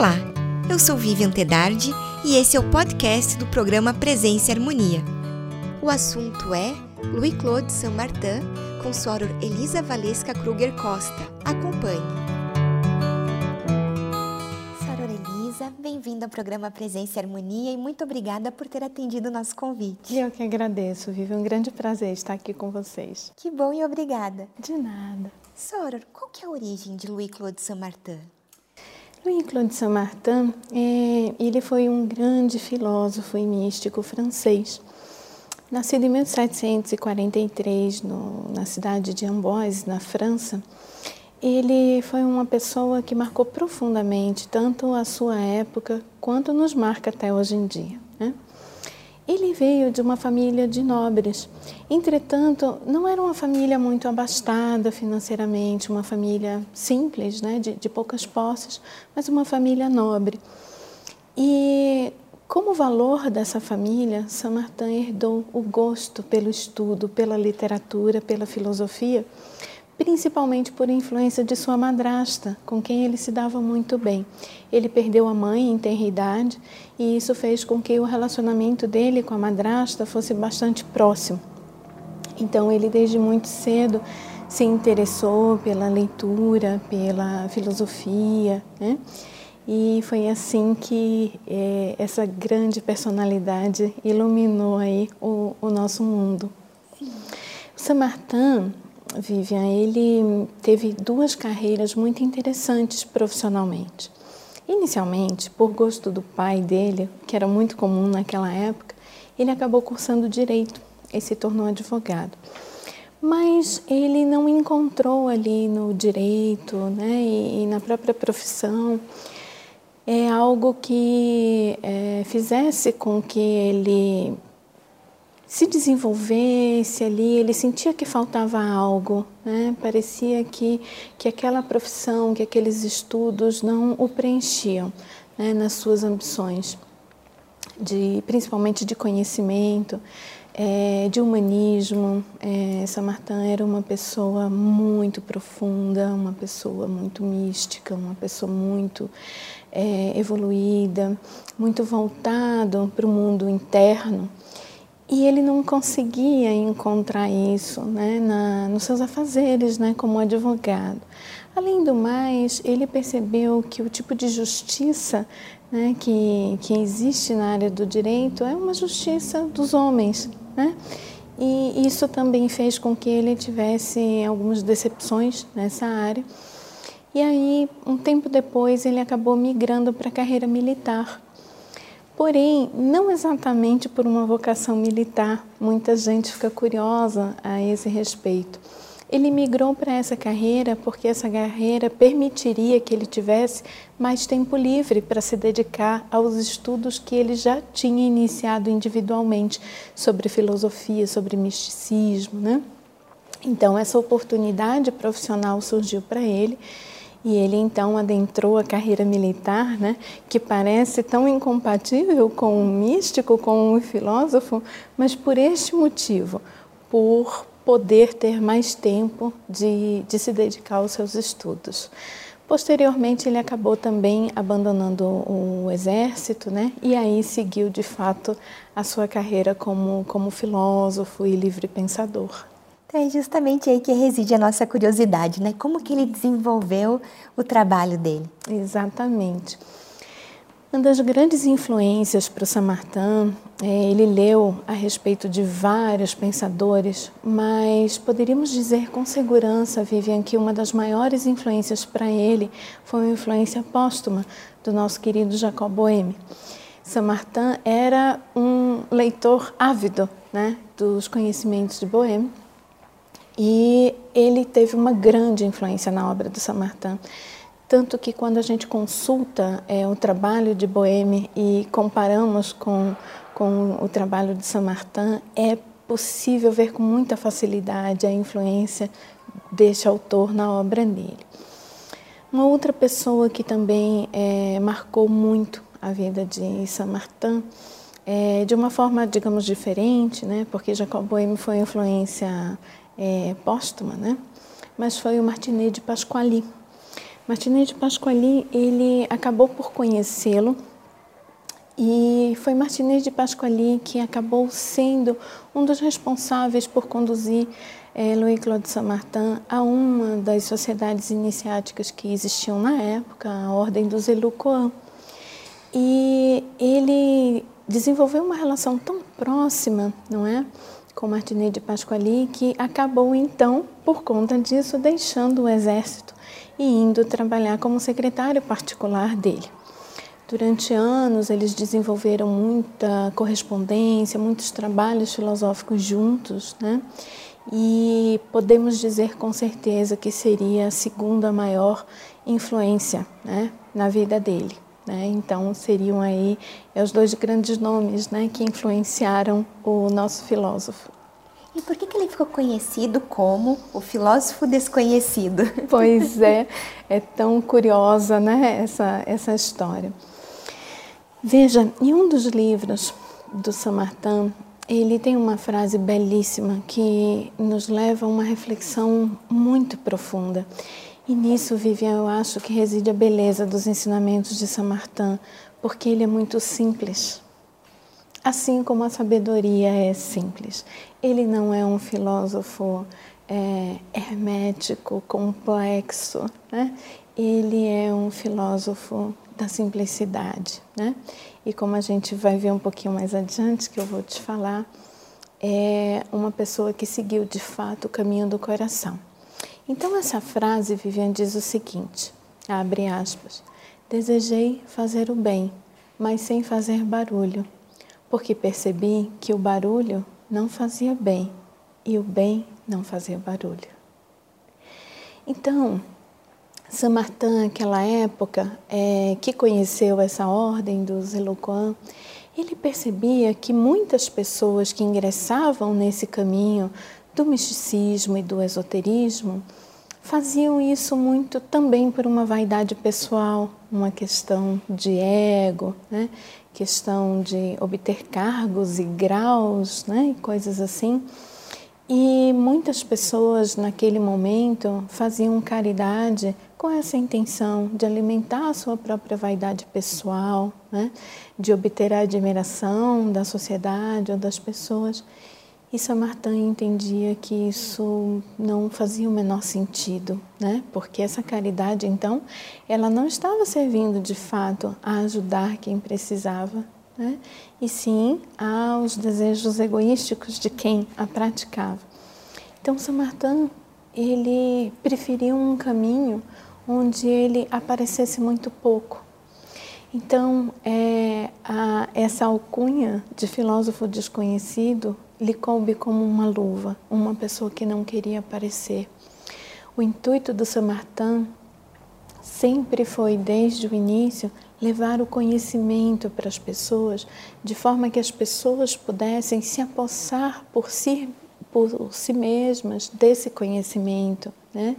Olá, eu sou Vivian Tedardi e esse é o podcast do programa Presença e Harmonia. O assunto é Louis Claude Saint-Martin com Soror Elisa Valesca Kruger Costa. Acompanhe. Soror Elisa, bem-vinda ao programa Presença e Harmonia e muito obrigada por ter atendido o nosso convite. Eu que agradeço, Vivi. Um grande prazer estar aqui com vocês. Que bom e obrigada. De nada. Soror, qual que é a origem de Louis Claude Saint-Martin? Louis Claude Saint-Martin, é, ele foi um grande filósofo e místico francês. Nascido em 1743 no, na cidade de Amboise, na França, ele foi uma pessoa que marcou profundamente tanto a sua época quanto nos marca até hoje em dia. Né? Ele veio de uma família de nobres. Entretanto, não era uma família muito abastada financeiramente, uma família simples, né, de, de poucas posses, mas uma família nobre. E como valor dessa família, Saint-Martin herdou o gosto pelo estudo, pela literatura, pela filosofia, principalmente por influência de sua madrasta, com quem ele se dava muito bem. Ele perdeu a mãe em tenra idade e isso fez com que o relacionamento dele com a madrasta fosse bastante próximo. Então, ele desde muito cedo se interessou pela leitura, pela filosofia, né? E foi assim que é, essa grande personalidade iluminou aí o, o nosso mundo. Sim. O Saint-Martin Vivian, ele teve duas carreiras muito interessantes profissionalmente. Inicialmente, por gosto do pai dele, que era muito comum naquela época, ele acabou cursando direito e se tornou advogado. Mas ele não encontrou ali no direito né, e, e na própria profissão é algo que é, fizesse com que ele se desenvolvesse ali, ele sentia que faltava algo, né? parecia que, que aquela profissão, que aqueles estudos não o preenchiam né? nas suas ambições, de, principalmente de conhecimento, é, de humanismo. É, Samartin era uma pessoa muito profunda, uma pessoa muito mística, uma pessoa muito é, evoluída, muito voltado para o mundo interno. E ele não conseguia encontrar isso né, na, nos seus afazeres né, como advogado. Além do mais, ele percebeu que o tipo de justiça né, que, que existe na área do direito é uma justiça dos homens. Né? E isso também fez com que ele tivesse algumas decepções nessa área. E aí, um tempo depois, ele acabou migrando para a carreira militar porém não exatamente por uma vocação militar. Muita gente fica curiosa a esse respeito. Ele migrou para essa carreira porque essa carreira permitiria que ele tivesse mais tempo livre para se dedicar aos estudos que ele já tinha iniciado individualmente sobre filosofia, sobre misticismo, né? Então essa oportunidade profissional surgiu para ele e ele então adentrou a carreira militar, né, que parece tão incompatível com o místico, com o filósofo, mas por este motivo, por poder ter mais tempo de, de se dedicar aos seus estudos. Posteriormente, ele acabou também abandonando o exército, né? E aí seguiu de fato a sua carreira como, como filósofo e livre pensador. Então é justamente aí que reside a nossa curiosidade, né? Como que ele desenvolveu o trabalho dele? Exatamente. Uma das grandes influências para o Samartin, é, ele leu a respeito de vários pensadores, mas poderíamos dizer com segurança, Vivian, que uma das maiores influências para ele foi uma influência póstuma do nosso querido Jacob Boehme. Samartin era um leitor ávido né, dos conhecimentos de Boehme e ele teve uma grande influência na obra do Samartin. Tanto que quando a gente consulta é, o trabalho de Boheme e comparamos com, com o trabalho de Samartin, é possível ver com muita facilidade a influência deste autor na obra dele. Uma outra pessoa que também é, marcou muito a vida de Samartin, é, de uma forma, digamos, diferente, né? porque Jacob Boheme foi influência é, póstuma, né? mas foi o Martinet de Pasquali. Martinez de Pasquali, ele acabou por conhecê-lo e foi Martinez de Pasquali que acabou sendo um dos responsáveis por conduzir é, Louis-Claude Saint-Martin a uma das sociedades iniciáticas que existiam na época, a Ordem dos Elucoan. E ele desenvolveu uma relação tão próxima, não é, com Martinez de Pasquali, que acabou então, por conta disso, deixando o exército e indo trabalhar como secretário particular dele. Durante anos, eles desenvolveram muita correspondência, muitos trabalhos filosóficos juntos, né? E podemos dizer com certeza que seria a segunda maior influência né, na vida dele. Né? Então, seriam aí os dois grandes nomes né, que influenciaram o nosso filósofo. E por que, que ele ficou conhecido como o filósofo desconhecido? Pois é, é tão curiosa né, essa, essa história. Veja, em um dos livros do Samartin, ele tem uma frase belíssima que nos leva a uma reflexão muito profunda. E nisso, Vivian, eu acho que reside a beleza dos ensinamentos de Samartin, porque ele é muito simples assim como a sabedoria é simples. Ele não é um filósofo é, hermético, complexo, né? ele é um filósofo da simplicidade. Né? E como a gente vai ver um pouquinho mais adiante, que eu vou te falar, é uma pessoa que seguiu de fato o caminho do coração. Então, essa frase, Viviane, diz o seguinte: abre aspas, desejei fazer o bem, mas sem fazer barulho porque percebi que o barulho não fazia bem e o bem não fazia barulho. Então, Saint Martin, naquela época, é, que conheceu essa ordem dos Eloquan, ele percebia que muitas pessoas que ingressavam nesse caminho do misticismo e do esoterismo faziam isso muito também por uma vaidade pessoal, uma questão de ego, né? questão de obter cargos e graus, né, e coisas assim. E muitas pessoas naquele momento faziam caridade com essa intenção de alimentar a sua própria vaidade pessoal, né, de obter a admiração da sociedade ou das pessoas. E Samartin entendia que isso não fazia o menor sentido, né? Porque essa caridade, então, ela não estava servindo de fato a ajudar quem precisava, né? E sim aos desejos egoísticos de quem a praticava. Então, Samartin, ele preferiu um caminho onde ele aparecesse muito pouco. Então, é, a, essa alcunha de filósofo desconhecido lhe coube como uma luva, uma pessoa que não queria aparecer. O intuito do Samartã sempre foi, desde o início, levar o conhecimento para as pessoas, de forma que as pessoas pudessem se apossar por si, por si mesmas desse conhecimento, né?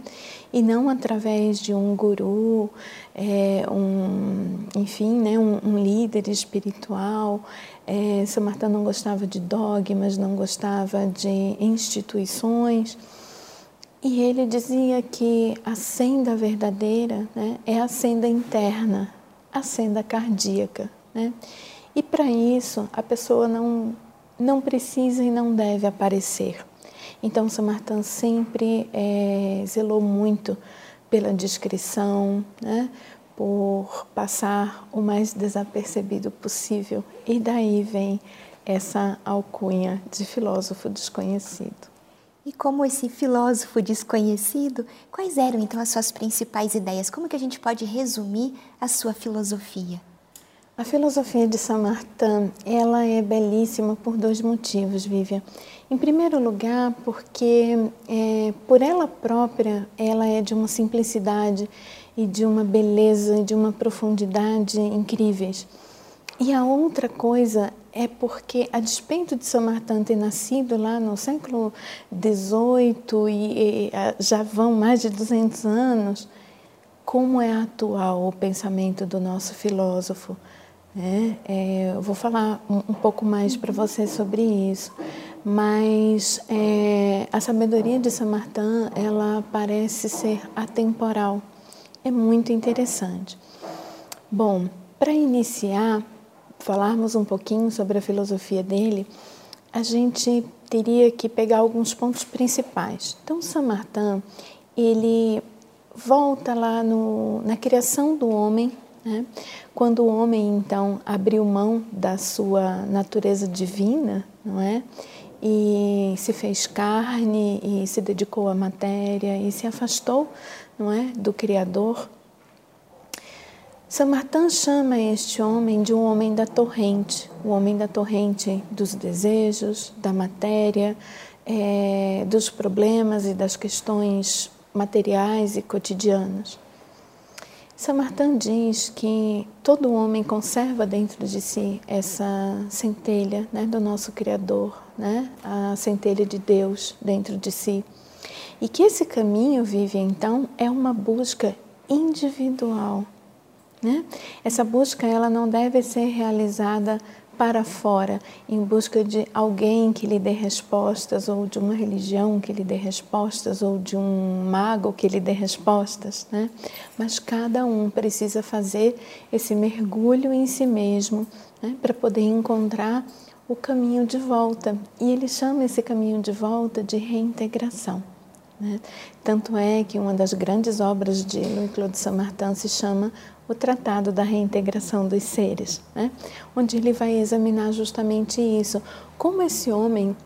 E não através de um guru, é, um, enfim, né, um, um líder espiritual, é, São Martin não gostava de dogmas, não gostava de instituições. E ele dizia que a senda verdadeira né, é a senda interna, a senda cardíaca. Né? E para isso, a pessoa não, não precisa e não deve aparecer. Então, São Martin sempre é, zelou muito pela discrição, né? Por passar o mais desapercebido possível. E daí vem essa alcunha de filósofo desconhecido. E como esse filósofo desconhecido, quais eram então as suas principais ideias? Como que a gente pode resumir a sua filosofia? A filosofia de Saint Martin, ela é belíssima por dois motivos, Vivian. Em primeiro lugar, porque é, por ela própria, ela é de uma simplicidade e de uma beleza e de uma profundidade incríveis. E a outra coisa é porque, a despeito de São Martin ter nascido lá no século XVIII e, e já vão mais de 200 anos, como é atual o pensamento do nosso filósofo? Né? É, eu vou falar um, um pouco mais para você sobre isso, mas é, a sabedoria de São Martin ela parece ser atemporal é muito interessante. Bom, para iniciar, falarmos um pouquinho sobre a filosofia dele, a gente teria que pegar alguns pontos principais. Então, Samartin, ele volta lá no, na criação do homem, né? quando o homem então abriu mão da sua natureza divina, não é? E se fez carne e se dedicou à matéria e se afastou, não é, do Criador. Samartin chama este homem de um homem da torrente, o homem da torrente dos desejos, da matéria, é, dos problemas e das questões materiais e cotidianas. Samartin diz que todo homem conserva dentro de si essa centelha né, do nosso Criador, né, a centelha de Deus dentro de si. E que esse caminho, vive então, é uma busca individual. Né? Essa busca ela não deve ser realizada para fora, em busca de alguém que lhe dê respostas, ou de uma religião que lhe dê respostas, ou de um mago que lhe dê respostas, né? Mas cada um precisa fazer esse mergulho em si mesmo né? para poder encontrar o caminho de volta. E ele chama esse caminho de volta de reintegração. Né? Tanto é que uma das grandes obras de Louis-Claude Saint-Martin se chama o Tratado da Reintegração dos Seres, né? onde ele vai examinar justamente isso. Como esse homem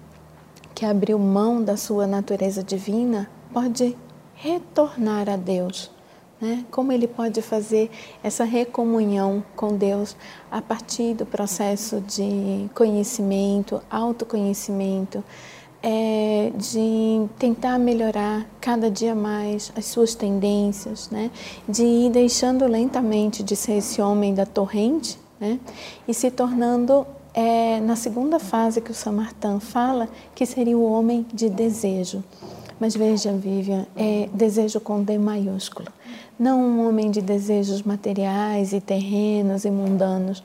que abriu mão da sua natureza divina pode retornar a Deus. Né? Como ele pode fazer essa recomunhão com Deus a partir do processo de conhecimento, autoconhecimento, é, de tentar melhorar cada dia mais as suas tendências, né? de ir deixando lentamente de ser esse homem da torrente né? e se tornando, é, na segunda fase que o Samartan fala, que seria o homem de desejo. Mas veja, Vivian, é desejo com D maiúsculo. Não um homem de desejos materiais e terrenos e mundanos,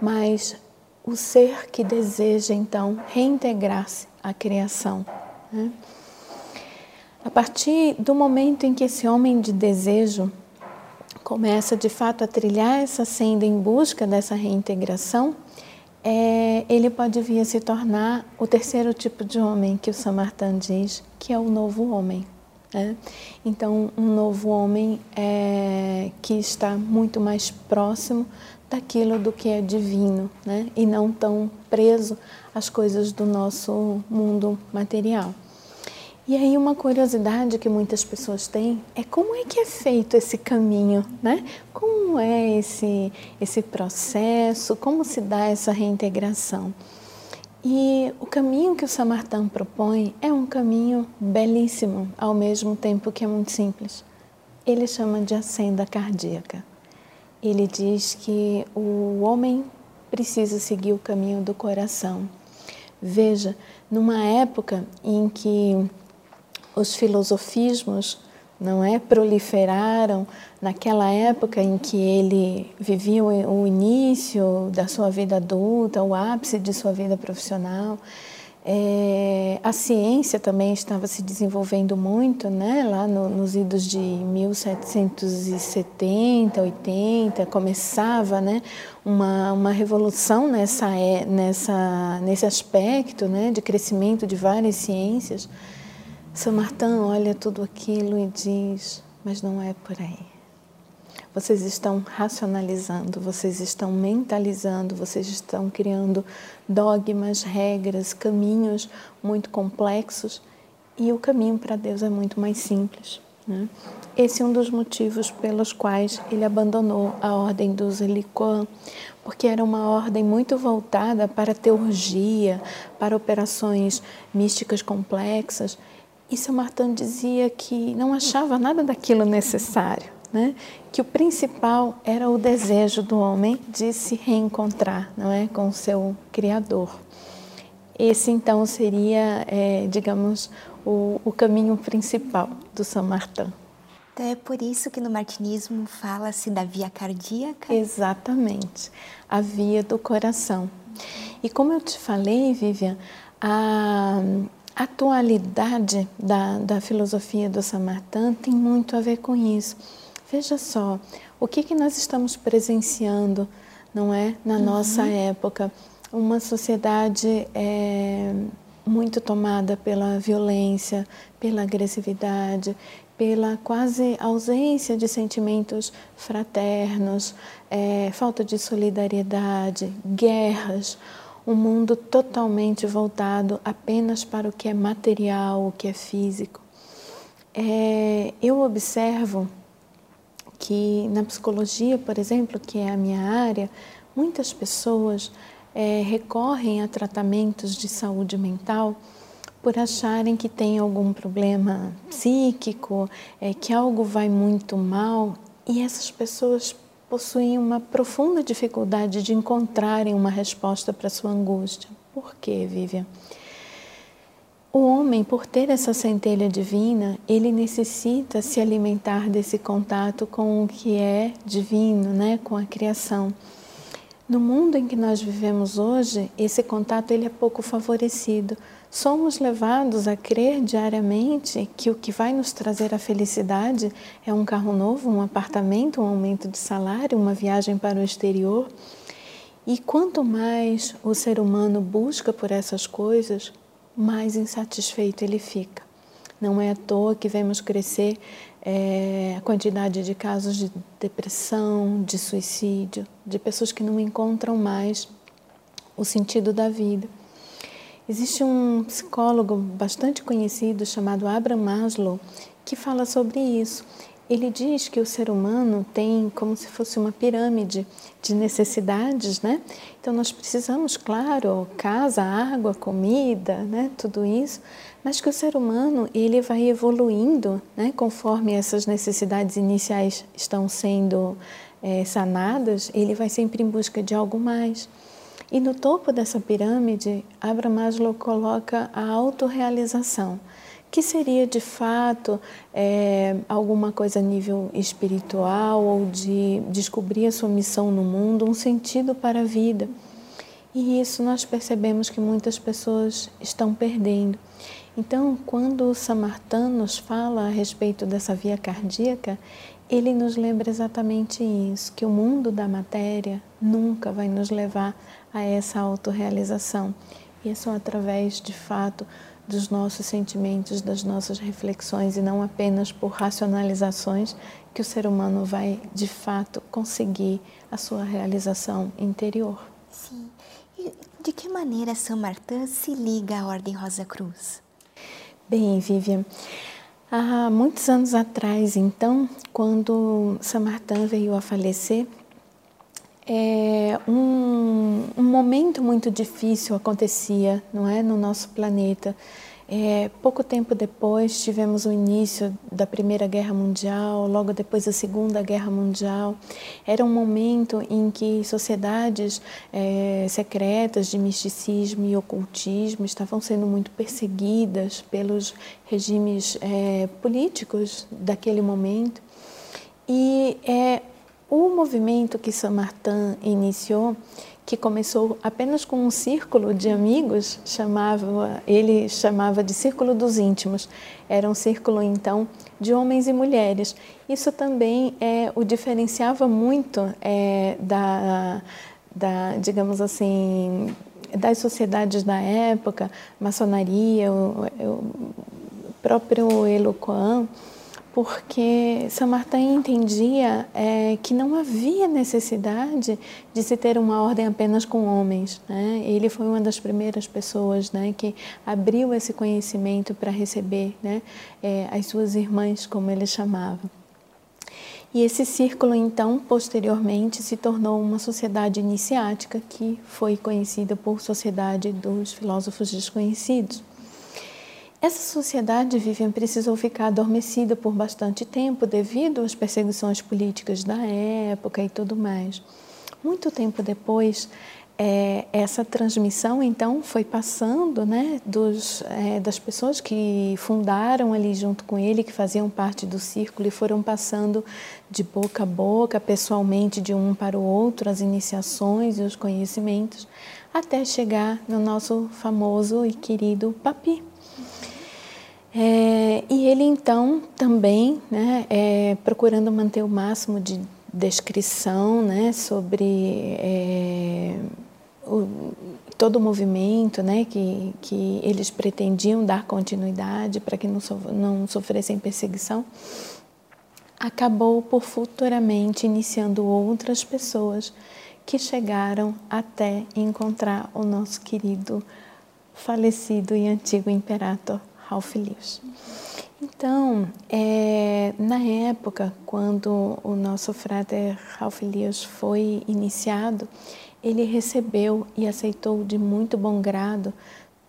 mas o ser que deseja então reintegrar-se à criação. Né? A partir do momento em que esse homem de desejo começa de fato a trilhar essa senda em busca dessa reintegração, é, ele pode vir a se tornar o terceiro tipo de homem que o Samartan diz, que é o novo homem. Né? Então, um novo homem é, que está muito mais próximo daquilo do que é divino, né? E não tão preso às coisas do nosso mundo material. E aí uma curiosidade que muitas pessoas têm é como é que é feito esse caminho, né? Como é esse esse processo, como se dá essa reintegração? E o caminho que o Samartan propõe é um caminho belíssimo, ao mesmo tempo que é muito simples. Ele chama de a senda cardíaca ele diz que o homem precisa seguir o caminho do coração. Veja, numa época em que os filosofismos não é proliferaram, naquela época em que ele vivia o início da sua vida adulta, o ápice de sua vida profissional, é, a ciência também estava se desenvolvendo muito, né? Lá no, nos idos de 1770, 80, começava, né? Uma, uma revolução nessa, é, nessa, nesse aspecto, né? De crescimento de várias ciências. São Martin olha tudo aquilo e diz, mas não é por aí. Vocês estão racionalizando, vocês estão mentalizando, vocês estão criando dogmas, regras, caminhos muito complexos e o caminho para Deus é muito mais simples. Né? Esse é um dos motivos pelos quais ele abandonou a ordem dos Eliquan, porque era uma ordem muito voltada para teurgia, para operações místicas complexas. E São Martin dizia que não achava nada daquilo necessário né? que o principal era o desejo do homem de se reencontrar não é? com o seu Criador. Esse então seria, é, digamos, o, o, caminho principal do São Martin. Então é por isso que no martinismo fala-se da via cardíaca? Exatamente, a via do coração. E como eu te falei, Vivian, a atualidade da, da filosofia do Samartin tem muito a ver com isso Veja só, o que, que nós estamos presenciando, não é, na uhum. nossa época? Uma sociedade é, muito tomada pela violência, pela agressividade, pela quase ausência de sentimentos fraternos, é, falta de solidariedade, guerras, um mundo totalmente voltado apenas para o que é material, o que é físico. É, eu observo que na psicologia, por exemplo, que é a minha área, muitas pessoas é, recorrem a tratamentos de saúde mental por acharem que tem algum problema psíquico, é, que algo vai muito mal, e essas pessoas possuem uma profunda dificuldade de encontrarem uma resposta para sua angústia. Por quê, Vivian? O homem, por ter essa centelha divina, ele necessita se alimentar desse contato com o que é divino, né, com a criação. No mundo em que nós vivemos hoje, esse contato ele é pouco favorecido. Somos levados a crer diariamente que o que vai nos trazer a felicidade é um carro novo, um apartamento, um aumento de salário, uma viagem para o exterior. E quanto mais o ser humano busca por essas coisas, mais insatisfeito ele fica. Não é à toa que vemos crescer é, a quantidade de casos de depressão, de suicídio, de pessoas que não encontram mais o sentido da vida. Existe um psicólogo bastante conhecido chamado Abraham Maslow que fala sobre isso. Ele diz que o ser humano tem como se fosse uma pirâmide de necessidades, né? Então nós precisamos, claro, casa, água, comida, né? Tudo isso, mas que o ser humano ele vai evoluindo, né? Conforme essas necessidades iniciais estão sendo é, sanadas, ele vai sempre em busca de algo mais. E no topo dessa pirâmide, Abraham Maslow coloca a autorrealização que seria de fato é, alguma coisa a nível espiritual ou de descobrir a sua missão no mundo, um sentido para a vida. E isso nós percebemos que muitas pessoas estão perdendo. Então, quando o Samartan nos fala a respeito dessa via cardíaca, ele nos lembra exatamente isso, que o mundo da matéria nunca vai nos levar a essa autorrealização. E é só através, de fato, dos nossos sentimentos, das nossas reflexões e não apenas por racionalizações que o ser humano vai de fato conseguir a sua realização interior. Sim. E de que maneira São Martin se liga à Ordem Rosa Cruz? Bem, Vivian, há muitos anos atrás, então, quando São Martin veio a falecer, é, um, um, momento muito difícil acontecia, não é, no nosso planeta. É, pouco tempo depois tivemos o início da Primeira Guerra Mundial, logo depois a Segunda Guerra Mundial. Era um momento em que sociedades é, secretas de misticismo e ocultismo estavam sendo muito perseguidas pelos regimes é, políticos daquele momento. E é, o movimento que Saint Martin iniciou, que começou apenas com um círculo de amigos, chamava, ele chamava de Círculo dos Íntimos. Era um círculo, então, de homens e mulheres. Isso também é, o diferenciava muito é, da, da, digamos assim, das sociedades da época, maçonaria, o, o próprio Eloquan, porque São Martin entendia é, que não havia necessidade de se ter uma ordem apenas com homens. Né? Ele foi uma das primeiras pessoas né, que abriu esse conhecimento para receber né, é, as suas irmãs, como ele chamava. E esse círculo, então, posteriormente se tornou uma sociedade iniciática que foi conhecida por Sociedade dos Filósofos Desconhecidos. Essa sociedade, Vivian, precisou ficar adormecida por bastante tempo devido às perseguições políticas da época e tudo mais. Muito tempo depois, é, essa transmissão então foi passando né, dos, é, das pessoas que fundaram ali junto com ele, que faziam parte do círculo e foram passando de boca a boca, pessoalmente, de um para o outro, as iniciações e os conhecimentos, até chegar no nosso famoso e querido Papi. É, e ele então também, né, é, procurando manter o máximo de descrição né, sobre é, o, todo o movimento né, que, que eles pretendiam dar continuidade para que não, so, não sofressem perseguição, acabou por futuramente iniciando outras pessoas que chegaram até encontrar o nosso querido falecido e antigo imperator Ralph Lewis. Então, é, na época, quando o nosso frater Ralph Lewis foi iniciado, ele recebeu e aceitou de muito bom grado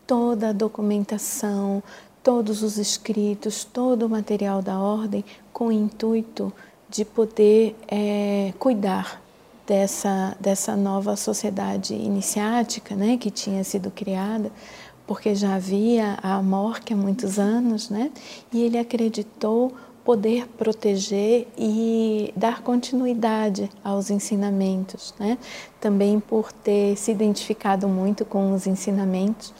toda a documentação, todos os escritos, todo o material da ordem, com o intuito de poder é, cuidar dessa, dessa nova sociedade iniciática né, que tinha sido criada porque já havia a Amorque há muitos anos, né? E ele acreditou poder proteger e dar continuidade aos ensinamentos, né? Também por ter se identificado muito com os ensinamentos.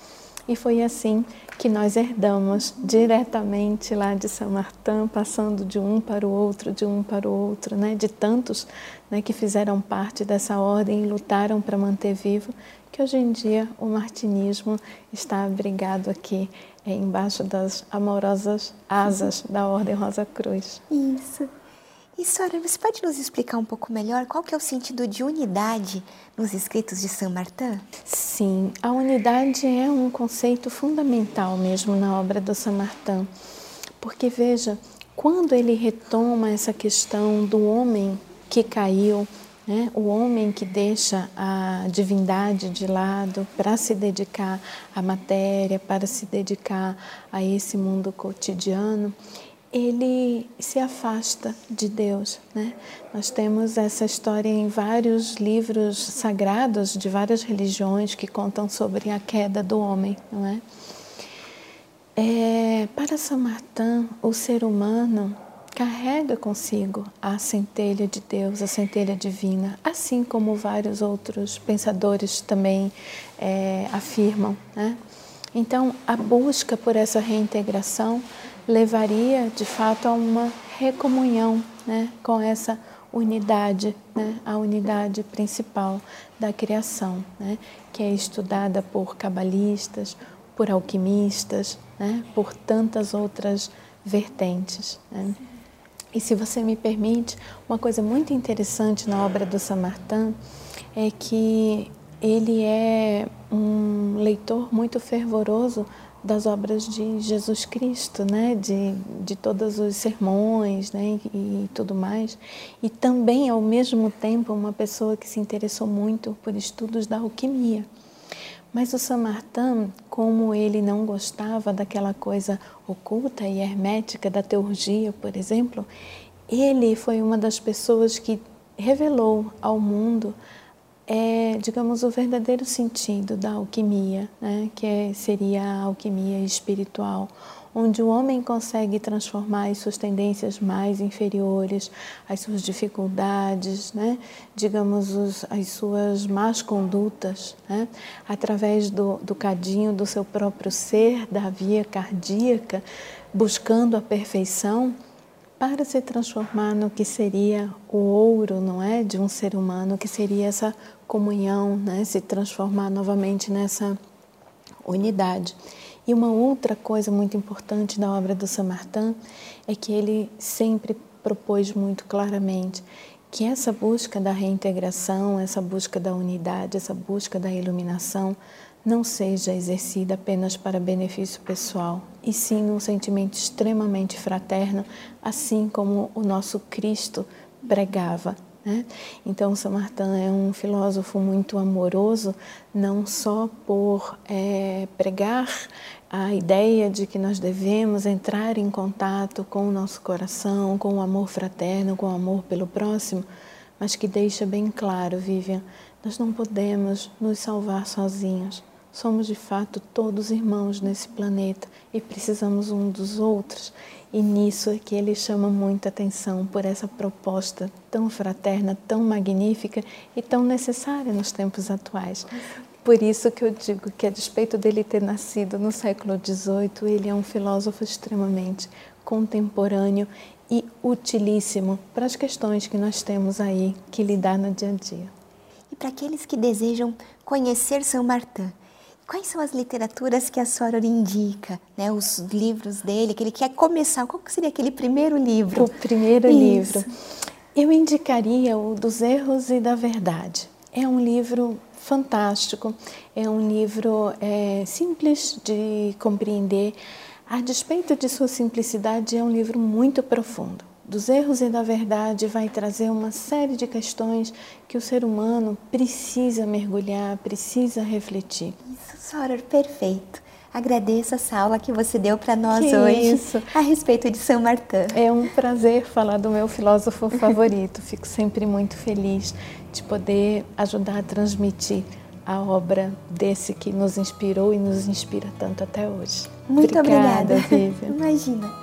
E foi assim que nós herdamos diretamente lá de São Martin, passando de um para o outro, de um para o outro, né? De tantos né, que fizeram parte dessa ordem e lutaram para manter vivo, que hoje em dia o martinismo está abrigado aqui é, embaixo das amorosas asas da Ordem Rosa Cruz. Isso. E, Sora, você pode nos explicar um pouco melhor qual que é o sentido de unidade nos escritos de Saint Martin? Sim, a unidade é um conceito fundamental mesmo na obra do Saint Martin, porque veja, quando ele retoma essa questão do homem que caiu, né? O homem que deixa a divindade de lado para se dedicar à matéria, para se dedicar a esse mundo cotidiano, ele se afasta de Deus. Né? Nós temos essa história em vários livros sagrados de várias religiões que contam sobre a queda do homem. Não é? É, para São Martin, o ser humano carrega consigo a centelha de Deus, a centelha divina, assim como vários outros pensadores também é, afirmam. Né? Então, a busca por essa reintegração levaria, de fato, a uma recomunhão né, com essa unidade, né, a unidade principal da criação, né, que é estudada por cabalistas, por alquimistas, né, por tantas outras vertentes. Né. E se você me permite, uma coisa muito interessante na obra do Samartã é que ele é um leitor muito fervoroso das obras de Jesus Cristo, né? de, de todos os sermões né? e, e tudo mais. E também, ao mesmo tempo, uma pessoa que se interessou muito por estudos da alquimia. Mas o Samartã, como ele não gostava daquela coisa oculta e hermética da teurgia, por exemplo, ele foi uma das pessoas que revelou ao mundo, é, digamos, o verdadeiro sentido da alquimia, né? que é, seria a alquimia espiritual, onde o homem consegue transformar as suas tendências mais inferiores, as suas dificuldades, né? digamos, os, as suas más condutas, né? através do, do cadinho do seu próprio ser, da via cardíaca, buscando a perfeição para se transformar no que seria o ouro, não é, de um ser humano, que seria essa comunhão, né, se transformar novamente nessa unidade. E uma outra coisa muito importante da obra do Samartã é que ele sempre propôs muito claramente que essa busca da reintegração, essa busca da unidade, essa busca da iluminação não seja exercida apenas para benefício pessoal, e sim um sentimento extremamente fraterno, assim como o nosso Cristo pregava né? Então, Martin é um filósofo muito amoroso, não só por é, pregar a ideia de que nós devemos entrar em contato com o nosso coração, com o amor fraterno, com o amor pelo próximo, mas que deixa bem claro, Vivian, nós não podemos nos salvar sozinhos. Somos de fato todos irmãos nesse planeta e precisamos um dos outros. E nisso é que ele chama muita atenção por essa proposta tão fraterna, tão magnífica e tão necessária nos tempos atuais. Por isso que eu digo que, a despeito dele ter nascido no século XVIII, ele é um filósofo extremamente contemporâneo e utilíssimo para as questões que nós temos aí que lidar no dia a dia. E para aqueles que desejam conhecer São Martin, quais são as literaturas que a senhora indica, né? Os livros dele, que ele quer começar. Qual seria aquele primeiro livro? O primeiro Isso. livro. Eu indicaria o Dos Erros e da Verdade. É um livro fantástico, é um livro é, simples de compreender. A despeito de sua simplicidade, é um livro muito profundo. Dos erros e da verdade vai trazer uma série de questões que o ser humano precisa mergulhar, precisa refletir. Isso, Sora, perfeito. Agradeço essa aula que você deu para nós que hoje isso. a respeito de São Martin. É um prazer falar do meu filósofo favorito. Fico sempre muito feliz de poder ajudar a transmitir a obra desse que nos inspirou e nos inspira tanto até hoje. Muito obrigada, obrigada Imagina.